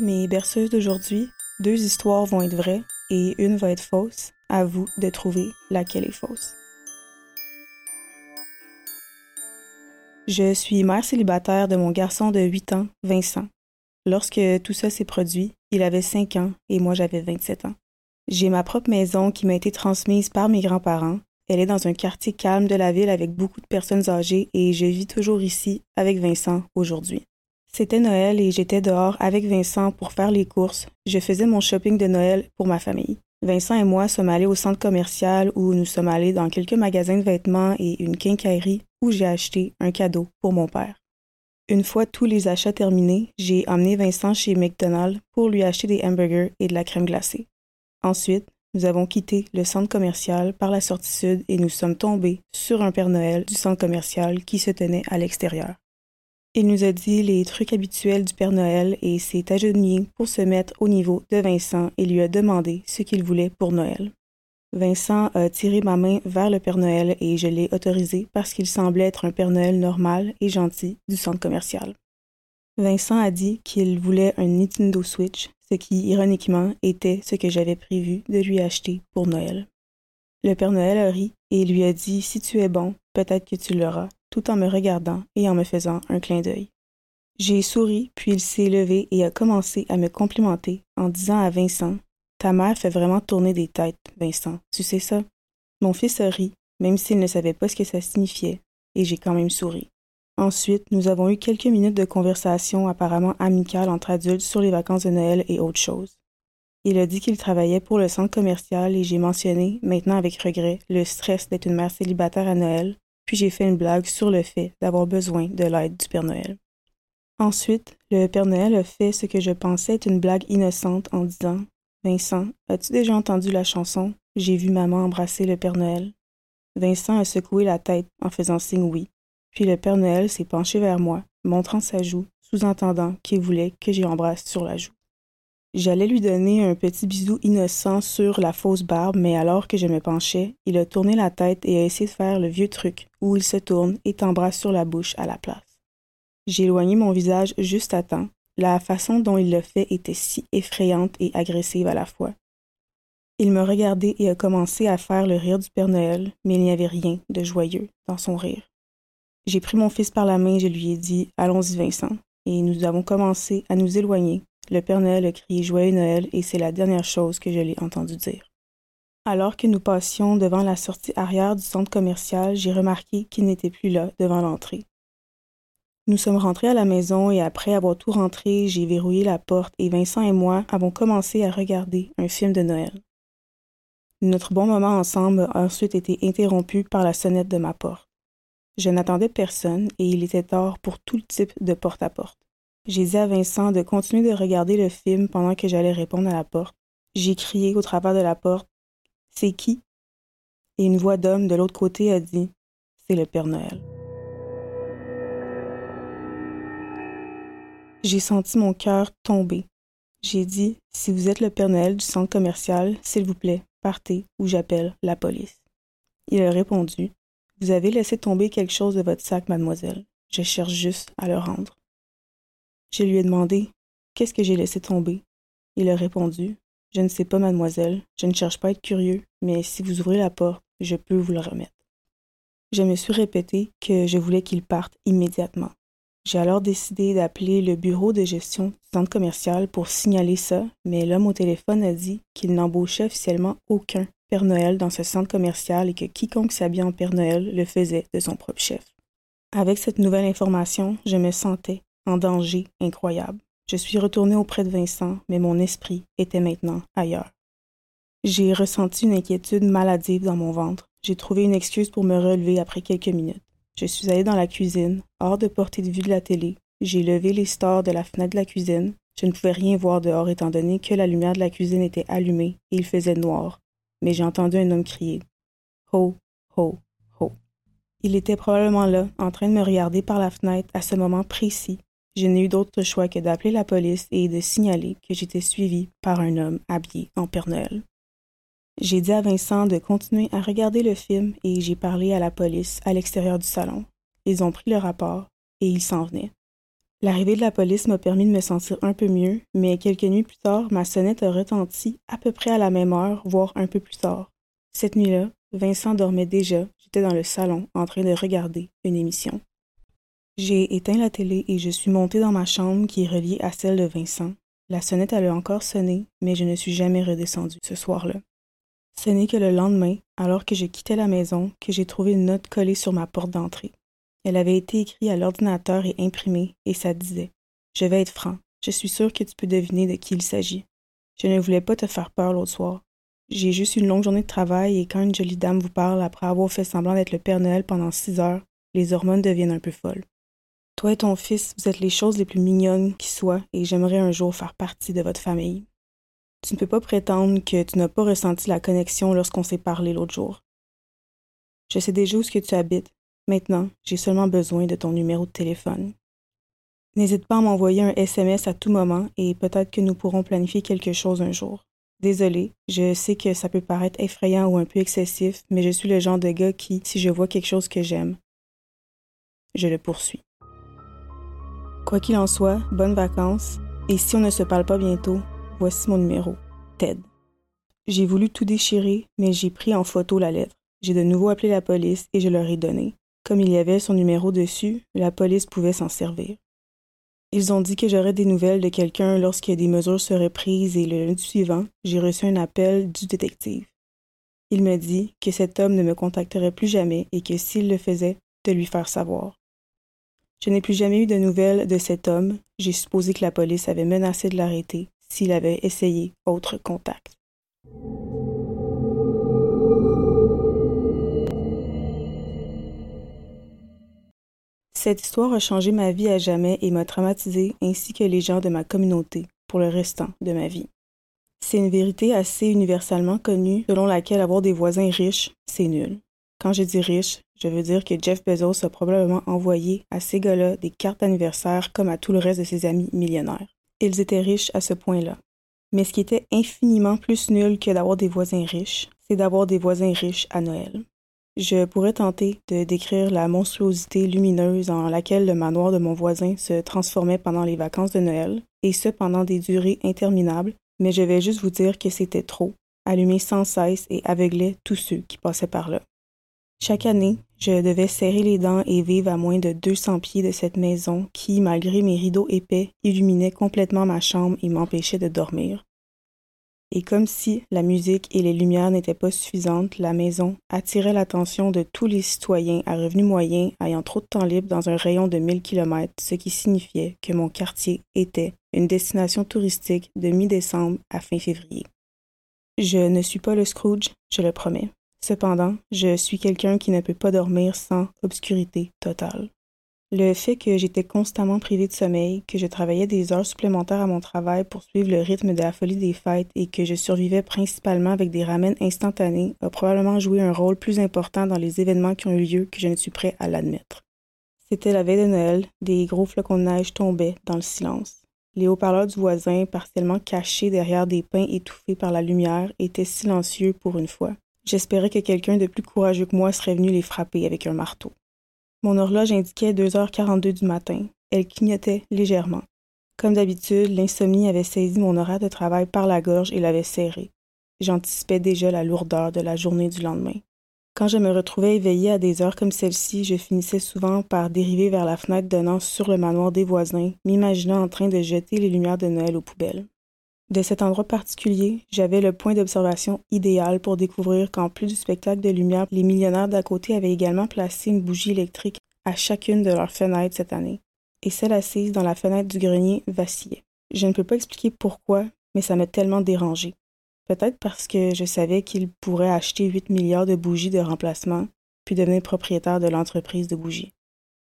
Mes berceuses d'aujourd'hui, deux histoires vont être vraies et une va être fausse. À vous de trouver laquelle est fausse. Je suis mère célibataire de mon garçon de 8 ans, Vincent. Lorsque tout ça s'est produit, il avait 5 ans et moi j'avais 27 ans. J'ai ma propre maison qui m'a été transmise par mes grands-parents. Elle est dans un quartier calme de la ville avec beaucoup de personnes âgées et je vis toujours ici avec Vincent aujourd'hui. C'était Noël et j'étais dehors avec Vincent pour faire les courses. Je faisais mon shopping de Noël pour ma famille. Vincent et moi sommes allés au centre commercial où nous sommes allés dans quelques magasins de vêtements et une quincaillerie où j'ai acheté un cadeau pour mon père. Une fois tous les achats terminés, j'ai emmené Vincent chez McDonald's pour lui acheter des hamburgers et de la crème glacée. Ensuite, nous avons quitté le centre commercial par la sortie sud et nous sommes tombés sur un Père Noël du centre commercial qui se tenait à l'extérieur. Il nous a dit les trucs habituels du Père Noël et s'est agenouillé pour se mettre au niveau de Vincent et lui a demandé ce qu'il voulait pour Noël. Vincent a tiré ma main vers le Père Noël et je l'ai autorisé parce qu'il semblait être un Père Noël normal et gentil du centre commercial. Vincent a dit qu'il voulait un Nintendo Switch, ce qui, ironiquement, était ce que j'avais prévu de lui acheter pour Noël. Le Père Noël a ri et lui a dit Si tu es bon, peut-être que tu l'auras, tout en me regardant et en me faisant un clin d'œil. J'ai souri, puis il s'est levé et a commencé à me complimenter en disant à Vincent Ta mère fait vraiment tourner des têtes, Vincent, tu sais ça Mon fils a ri, même s'il ne savait pas ce que ça signifiait, et j'ai quand même souri. Ensuite, nous avons eu quelques minutes de conversation apparemment amicale entre adultes sur les vacances de Noël et autres choses. Il a dit qu'il travaillait pour le centre commercial et j'ai mentionné, maintenant avec regret, le stress d'être une mère célibataire à Noël, puis j'ai fait une blague sur le fait d'avoir besoin de l'aide du Père Noël. Ensuite, le Père Noël a fait ce que je pensais être une blague innocente en disant Vincent, as-tu déjà entendu la chanson J'ai vu maman embrasser le Père Noël Vincent a secoué la tête en faisant signe oui, puis le Père Noël s'est penché vers moi, montrant sa joue, sous-entendant qu'il voulait que j'y embrasse sur la joue. J'allais lui donner un petit bisou innocent sur la fausse barbe, mais alors que je me penchais, il a tourné la tête et a essayé de faire le vieux truc où il se tourne et t'embrasse sur la bouche à la place. J'ai éloigné mon visage juste à temps. La façon dont il le fait était si effrayante et agressive à la fois. Il me regardait et a commencé à faire le rire du Père Noël, mais il n'y avait rien de joyeux dans son rire. J'ai pris mon fils par la main et je lui ai dit Allons-y, Vincent. Et nous avons commencé à nous éloigner le Père Noël a crié Joyeux Noël et c'est la dernière chose que je l'ai entendu dire. Alors que nous passions devant la sortie arrière du centre commercial, j'ai remarqué qu'il n'était plus là devant l'entrée. Nous sommes rentrés à la maison et après avoir tout rentré, j'ai verrouillé la porte et Vincent et moi avons commencé à regarder un film de Noël. Notre bon moment ensemble a ensuite été interrompu par la sonnette de ma porte. Je n'attendais personne et il était tard pour tout type de porte-à-porte. J'ai dit à Vincent de continuer de regarder le film pendant que j'allais répondre à la porte. J'ai crié au travers de la porte C'est qui Et une voix d'homme de l'autre côté a dit C'est le Père Noël. J'ai senti mon cœur tomber. J'ai dit Si vous êtes le Père Noël du centre commercial, s'il vous plaît, partez ou j'appelle la police. Il a répondu Vous avez laissé tomber quelque chose de votre sac, mademoiselle. Je cherche juste à le rendre. Je lui ai demandé Qu'est-ce que j'ai laissé tomber Il a répondu Je ne sais pas, mademoiselle, je ne cherche pas à être curieux, mais si vous ouvrez la porte, je peux vous le remettre. Je me suis répété que je voulais qu'il parte immédiatement. J'ai alors décidé d'appeler le bureau de gestion du centre commercial pour signaler ça, mais l'homme au téléphone a dit qu'il n'embauchait officiellement aucun Père Noël dans ce centre commercial et que quiconque s'habillait en Père Noël le faisait de son propre chef. Avec cette nouvelle information, je me sentais en danger incroyable. Je suis retourné auprès de Vincent, mais mon esprit était maintenant ailleurs. J'ai ressenti une inquiétude maladive dans mon ventre. J'ai trouvé une excuse pour me relever après quelques minutes. Je suis allé dans la cuisine, hors de portée de vue de la télé. J'ai levé les stores de la fenêtre de la cuisine. Je ne pouvais rien voir dehors étant donné que la lumière de la cuisine était allumée et il faisait noir. Mais j'ai entendu un homme crier Ho, ho, ho. Il était probablement là, en train de me regarder par la fenêtre à ce moment précis, je n'ai eu d'autre choix que d'appeler la police et de signaler que j'étais suivie par un homme habillé en Père Noël. J'ai dit à Vincent de continuer à regarder le film et j'ai parlé à la police à l'extérieur du salon. Ils ont pris le rapport et ils s'en venaient. L'arrivée de la police m'a permis de me sentir un peu mieux, mais quelques nuits plus tard, ma sonnette a retenti à peu près à la même heure, voire un peu plus tard. Cette nuit-là, Vincent dormait déjà, j'étais dans le salon en train de regarder une émission. J'ai éteint la télé et je suis montée dans ma chambre qui est reliée à celle de Vincent. La sonnette allait encore sonné, mais je ne suis jamais redescendue ce soir-là. Ce n'est que le lendemain, alors que je quittais la maison, que j'ai trouvé une note collée sur ma porte d'entrée. Elle avait été écrite à l'ordinateur et imprimée, et ça disait Je vais être franc, je suis sûr que tu peux deviner de qui il s'agit. Je ne voulais pas te faire peur l'autre soir. J'ai juste une longue journée de travail et quand une jolie dame vous parle après avoir fait semblant d'être le Père Noël pendant six heures, les hormones deviennent un peu folles. Toi et ton fils, vous êtes les choses les plus mignonnes qui soient et j'aimerais un jour faire partie de votre famille. Tu ne peux pas prétendre que tu n'as pas ressenti la connexion lorsqu'on s'est parlé l'autre jour. Je sais déjà où ce que tu habites. Maintenant, j'ai seulement besoin de ton numéro de téléphone. N'hésite pas à m'envoyer un SMS à tout moment et peut-être que nous pourrons planifier quelque chose un jour. Désolé, je sais que ça peut paraître effrayant ou un peu excessif, mais je suis le genre de gars qui, si je vois quelque chose que j'aime, je le poursuis. Quoi qu'il en soit, bonnes vacances, et si on ne se parle pas bientôt, Voici mon numéro. Ted. J'ai voulu tout déchirer, mais j'ai pris en photo la lettre. J'ai de nouveau appelé la police et je leur ai donné. Comme il y avait son numéro dessus, la police pouvait s'en servir. Ils ont dit que j'aurais des nouvelles de quelqu'un lorsque des mesures seraient prises et le lundi suivant, j'ai reçu un appel du détective. Il me dit que cet homme ne me contacterait plus jamais et que s'il le faisait, de lui faire savoir. Je n'ai plus jamais eu de nouvelles de cet homme. J'ai supposé que la police avait menacé de l'arrêter, s'il avait essayé autre contact. Cette histoire a changé ma vie à jamais et m'a traumatisé ainsi que les gens de ma communauté pour le restant de ma vie. C'est une vérité assez universellement connue selon laquelle avoir des voisins riches, c'est nul. Quand je dis riche, je veux dire que Jeff Bezos a probablement envoyé à ces gars-là des cartes d'anniversaire comme à tout le reste de ses amis millionnaires. Ils étaient riches à ce point-là. Mais ce qui était infiniment plus nul que d'avoir des voisins riches, c'est d'avoir des voisins riches à Noël. Je pourrais tenter de décrire la monstruosité lumineuse en laquelle le manoir de mon voisin se transformait pendant les vacances de Noël, et ce pendant des durées interminables, mais je vais juste vous dire que c'était trop, allumé sans cesse et aveuglait tous ceux qui passaient par là. Chaque année, je devais serrer les dents et vivre à moins de 200 pieds de cette maison qui, malgré mes rideaux épais, illuminait complètement ma chambre et m'empêchait de dormir. Et comme si la musique et les lumières n'étaient pas suffisantes, la maison attirait l'attention de tous les citoyens à revenus moyens ayant trop de temps libre dans un rayon de 1000 km, ce qui signifiait que mon quartier était une destination touristique de mi-décembre à fin février. Je ne suis pas le Scrooge, je le promets. Cependant, je suis quelqu'un qui ne peut pas dormir sans obscurité totale. Le fait que j'étais constamment privée de sommeil, que je travaillais des heures supplémentaires à mon travail pour suivre le rythme de la folie des fêtes et que je survivais principalement avec des ramènes instantanés a probablement joué un rôle plus important dans les événements qui ont eu lieu que je ne suis prêt à l'admettre. C'était la veille de Noël, des gros flocons de neige tombaient dans le silence. Les haut-parleurs du voisin, partiellement cachés derrière des pins étouffés par la lumière, étaient silencieux pour une fois. J'espérais que quelqu'un de plus courageux que moi serait venu les frapper avec un marteau. Mon horloge indiquait 2h42 du matin. Elle clignotait légèrement. Comme d'habitude, l'insomnie avait saisi mon horaire de travail par la gorge et l'avait serré. J'anticipais déjà la lourdeur de la journée du lendemain. Quand je me retrouvais éveillée à des heures comme celle-ci, je finissais souvent par dériver vers la fenêtre donnant sur le manoir des voisins, m'imaginant en train de jeter les lumières de Noël aux poubelles. De cet endroit particulier, j'avais le point d'observation idéal pour découvrir qu'en plus du spectacle de lumière, les millionnaires d'à côté avaient également placé une bougie électrique à chacune de leurs fenêtres cette année, et celle assise dans la fenêtre du grenier vacillait. Je ne peux pas expliquer pourquoi, mais ça m'a tellement dérangé. Peut-être parce que je savais qu'ils pourraient acheter 8 milliards de bougies de remplacement, puis devenir propriétaire de l'entreprise de bougies.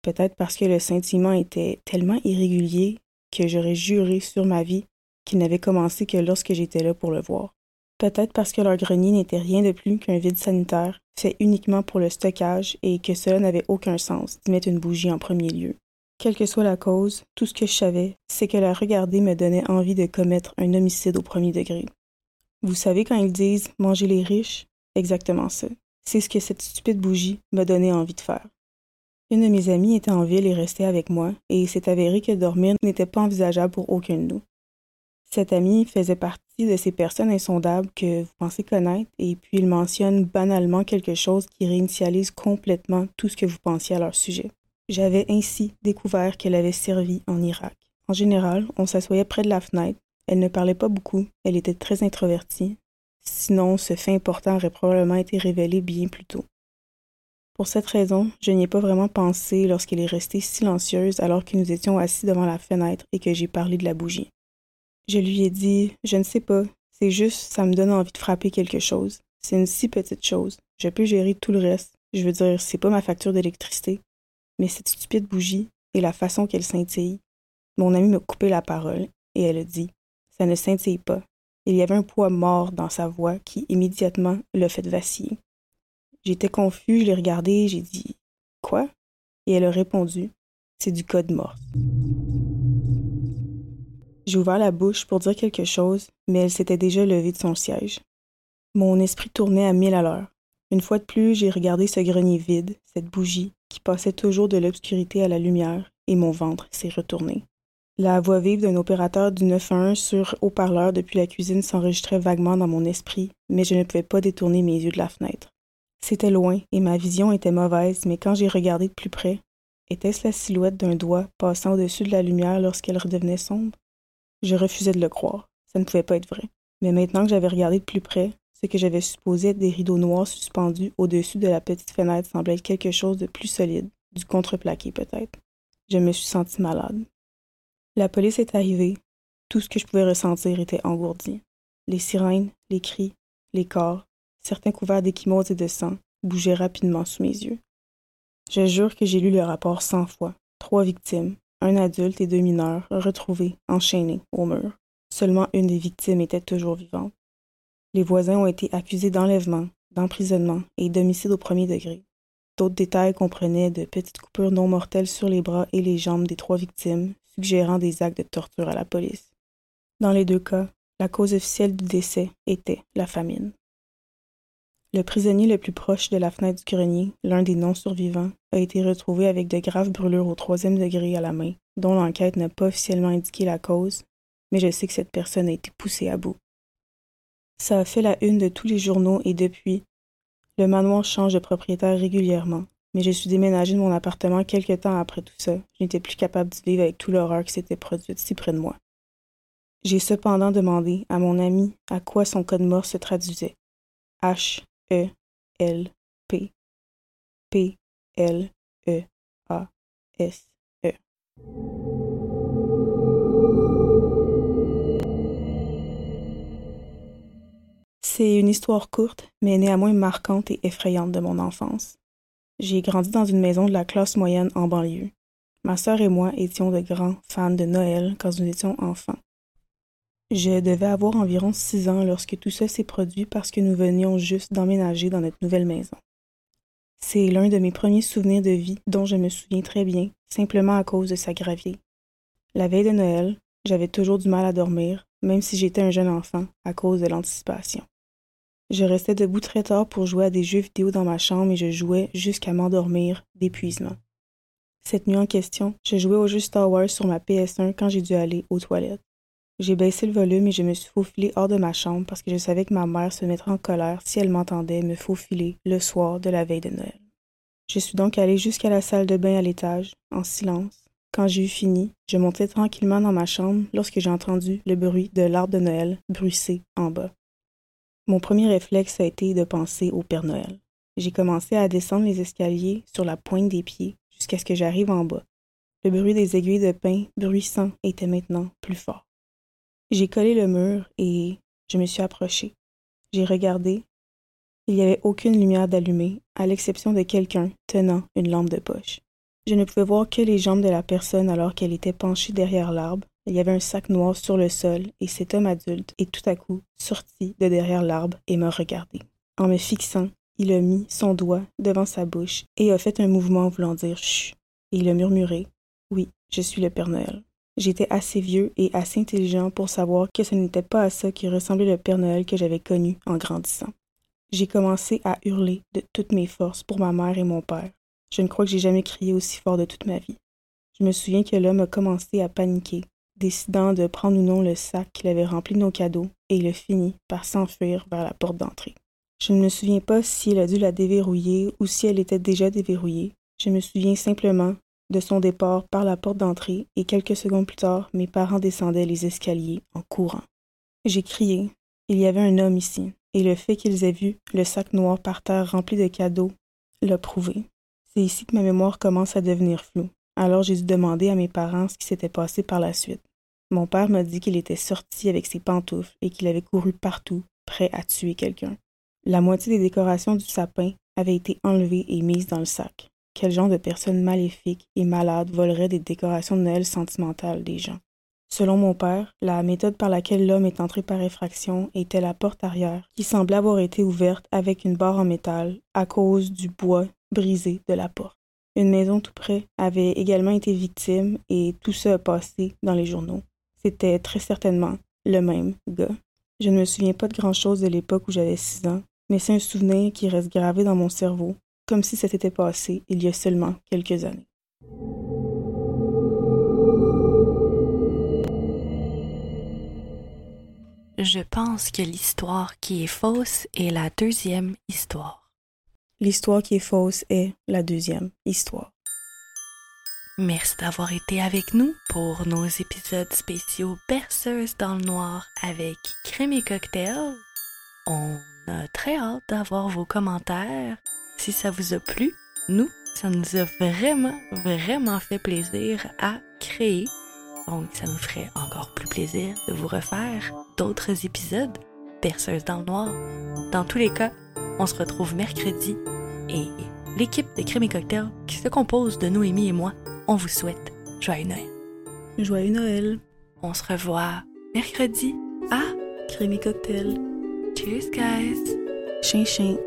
Peut-être parce que le scintillement était tellement irrégulier que j'aurais juré sur ma vie qui n'avait commencé que lorsque j'étais là pour le voir. Peut-être parce que leur grenier n'était rien de plus qu'un vide sanitaire, fait uniquement pour le stockage et que cela n'avait aucun sens d'y mettre une bougie en premier lieu. Quelle que soit la cause, tout ce que je savais, c'est que la regarder me donnait envie de commettre un homicide au premier degré. Vous savez quand ils disent manger les riches? Exactement ça. C'est ce que cette stupide bougie m'a donné envie de faire. Une de mes amies était en ville et restait avec moi, et il s'est avéré que dormir n'était pas envisageable pour aucun de nous. Cette amie faisait partie de ces personnes insondables que vous pensez connaître, et puis il mentionne banalement quelque chose qui réinitialise complètement tout ce que vous pensiez à leur sujet. J'avais ainsi découvert qu'elle avait servi en Irak. En général, on s'assoyait près de la fenêtre. Elle ne parlait pas beaucoup, elle était très introvertie. Sinon, ce fait important aurait probablement été révélé bien plus tôt. Pour cette raison, je n'y ai pas vraiment pensé lorsqu'elle est restée silencieuse alors que nous étions assis devant la fenêtre et que j'ai parlé de la bougie. Je lui ai dit Je ne sais pas, c'est juste, ça me donne envie de frapper quelque chose. C'est une si petite chose. Je peux gérer tout le reste. Je veux dire, c'est pas ma facture d'électricité. Mais cette stupide bougie et la façon qu'elle scintille. Mon ami m'a coupé la parole et elle a dit Ça ne scintille pas. Il y avait un poids mort dans sa voix qui immédiatement l'a fait vaciller. J'étais confus, je l'ai regardé, j'ai dit Quoi? Et elle a répondu C'est du code morse. J'ai ouvert la bouche pour dire quelque chose, mais elle s'était déjà levée de son siège. Mon esprit tournait à mille à l'heure. Une fois de plus, j'ai regardé ce grenier vide, cette bougie, qui passait toujours de l'obscurité à la lumière, et mon ventre s'est retourné. La voix vive d'un opérateur du 911 sur haut-parleur depuis la cuisine s'enregistrait vaguement dans mon esprit, mais je ne pouvais pas détourner mes yeux de la fenêtre. C'était loin et ma vision était mauvaise, mais quand j'ai regardé de plus près, était-ce la silhouette d'un doigt passant au-dessus de la lumière lorsqu'elle redevenait sombre? Je refusais de le croire. Ça ne pouvait pas être vrai. Mais maintenant que j'avais regardé de plus près, ce que j'avais supposé être des rideaux noirs suspendus au-dessus de la petite fenêtre semblait quelque chose de plus solide, du contreplaqué peut-être. Je me suis sentie malade. La police est arrivée. Tout ce que je pouvais ressentir était engourdi. Les sirènes, les cris, les corps, certains couverts d'échymoses et de sang, bougeaient rapidement sous mes yeux. Je jure que j'ai lu le rapport cent fois. Trois victimes, un adulte et deux mineurs, retrouvés, enchaînés au mur. Seulement une des victimes était toujours vivante. Les voisins ont été accusés d'enlèvement, d'emprisonnement et d'homicide au premier degré. D'autres détails comprenaient de petites coupures non mortelles sur les bras et les jambes des trois victimes, suggérant des actes de torture à la police. Dans les deux cas, la cause officielle du décès était la famine. Le prisonnier le plus proche de la fenêtre du grenier, l'un des non-survivants, a été retrouvé avec de graves brûlures au troisième degré à la main, dont l'enquête n'a pas officiellement indiqué la cause, mais je sais que cette personne a été poussée à bout. Ça a fait la une de tous les journaux et depuis, le manoir change de propriétaire régulièrement, mais je suis déménagé de mon appartement quelque temps après tout ça. Je n'étais plus capable de vivre avec tout l'horreur qui s'était produite si près de moi. J'ai cependant demandé à mon ami à quoi son code mort se traduisait. H E L P P E E. C'est une histoire courte, mais néanmoins marquante et effrayante de mon enfance. J'ai grandi dans une maison de la classe moyenne en banlieue. Ma sœur et moi étions de grands fans de Noël quand nous étions enfants. Je devais avoir environ six ans lorsque tout ça s'est produit parce que nous venions juste d'emménager dans notre nouvelle maison. C'est l'un de mes premiers souvenirs de vie dont je me souviens très bien, simplement à cause de sa gravité. La veille de Noël, j'avais toujours du mal à dormir, même si j'étais un jeune enfant, à cause de l'anticipation. Je restais debout très tard pour jouer à des jeux vidéo dans ma chambre et je jouais jusqu'à m'endormir d'épuisement. Cette nuit en question, je jouais au jeu Star Wars sur ma PS1 quand j'ai dû aller aux toilettes. J'ai baissé le volume et je me suis faufilée hors de ma chambre parce que je savais que ma mère se mettrait en colère si elle m'entendait me faufiler le soir de la veille de Noël. Je suis donc allée jusqu'à la salle de bain à l'étage, en silence. Quand j'ai eu fini, je montais tranquillement dans ma chambre lorsque j'ai entendu le bruit de l'arbre de Noël bruisser en bas. Mon premier réflexe a été de penser au Père Noël. J'ai commencé à descendre les escaliers sur la pointe des pieds jusqu'à ce que j'arrive en bas. Le bruit des aiguilles de pain bruissant était maintenant plus fort. J'ai collé le mur et je me suis approchée. J'ai regardé. Il n'y avait aucune lumière d'allumée, à l'exception de quelqu'un tenant une lampe de poche. Je ne pouvais voir que les jambes de la personne alors qu'elle était penchée derrière l'arbre. Il y avait un sac noir sur le sol et cet homme adulte est tout à coup sorti de derrière l'arbre et m'a regardé. En me fixant, il a mis son doigt devant sa bouche et a fait un mouvement voulant dire chut. Et il a murmuré Oui, je suis le Père Noël. J'étais assez vieux et assez intelligent pour savoir que ce n'était pas à ça qui ressemblait le Père Noël que j'avais connu en grandissant. J'ai commencé à hurler de toutes mes forces pour ma mère et mon père. Je ne crois que j'ai jamais crié aussi fort de toute ma vie. Je me souviens que l'homme a commencé à paniquer, décidant de prendre ou non le sac qu'il avait rempli de nos cadeaux, et il a fini par s'enfuir vers la porte d'entrée. Je ne me souviens pas si il a dû la déverrouiller ou si elle était déjà déverrouillée. Je me souviens simplement de son départ par la porte d'entrée et quelques secondes plus tard, mes parents descendaient les escaliers en courant. J'ai crié. Il y avait un homme ici, et le fait qu'ils aient vu le sac noir par terre rempli de cadeaux l'a prouvé. C'est ici que ma mémoire commence à devenir floue. Alors j'ai dû demander à mes parents ce qui s'était passé par la suite. Mon père m'a dit qu'il était sorti avec ses pantoufles et qu'il avait couru partout, prêt à tuer quelqu'un. La moitié des décorations du sapin avaient été enlevées et mises dans le sac. Quel genre de personnes maléfiques et malades volerait des décorations de Noël sentimentales des gens? Selon mon père, la méthode par laquelle l'homme est entré par effraction était la porte arrière, qui semblait avoir été ouverte avec une barre en métal à cause du bois brisé de la porte. Une maison tout près avait également été victime et tout ça a passé dans les journaux. C'était très certainement le même gars. Je ne me souviens pas de grand-chose de l'époque où j'avais six ans, mais c'est un souvenir qui reste gravé dans mon cerveau, comme si ça s'était passé il y a seulement quelques années. Je pense que l'histoire qui est fausse est la deuxième histoire. L'histoire qui est fausse est la deuxième histoire. Merci d'avoir été avec nous pour nos épisodes spéciaux Berceuse dans le noir avec crème et cocktail. On a très hâte d'avoir vos commentaires. Si ça vous a plu, nous, ça nous a vraiment, vraiment fait plaisir à créer. Donc, ça nous ferait encore plus plaisir de vous refaire d'autres épisodes Berceuse dans le noir. Dans tous les cas, on se retrouve mercredi et l'équipe de Crème et Cocktail qui se compose de Noémie et moi, on vous souhaite joyeux Noël. Joyeux Noël. On se revoit mercredi à Crème et Cocktail. Cheers guys. Chien chien.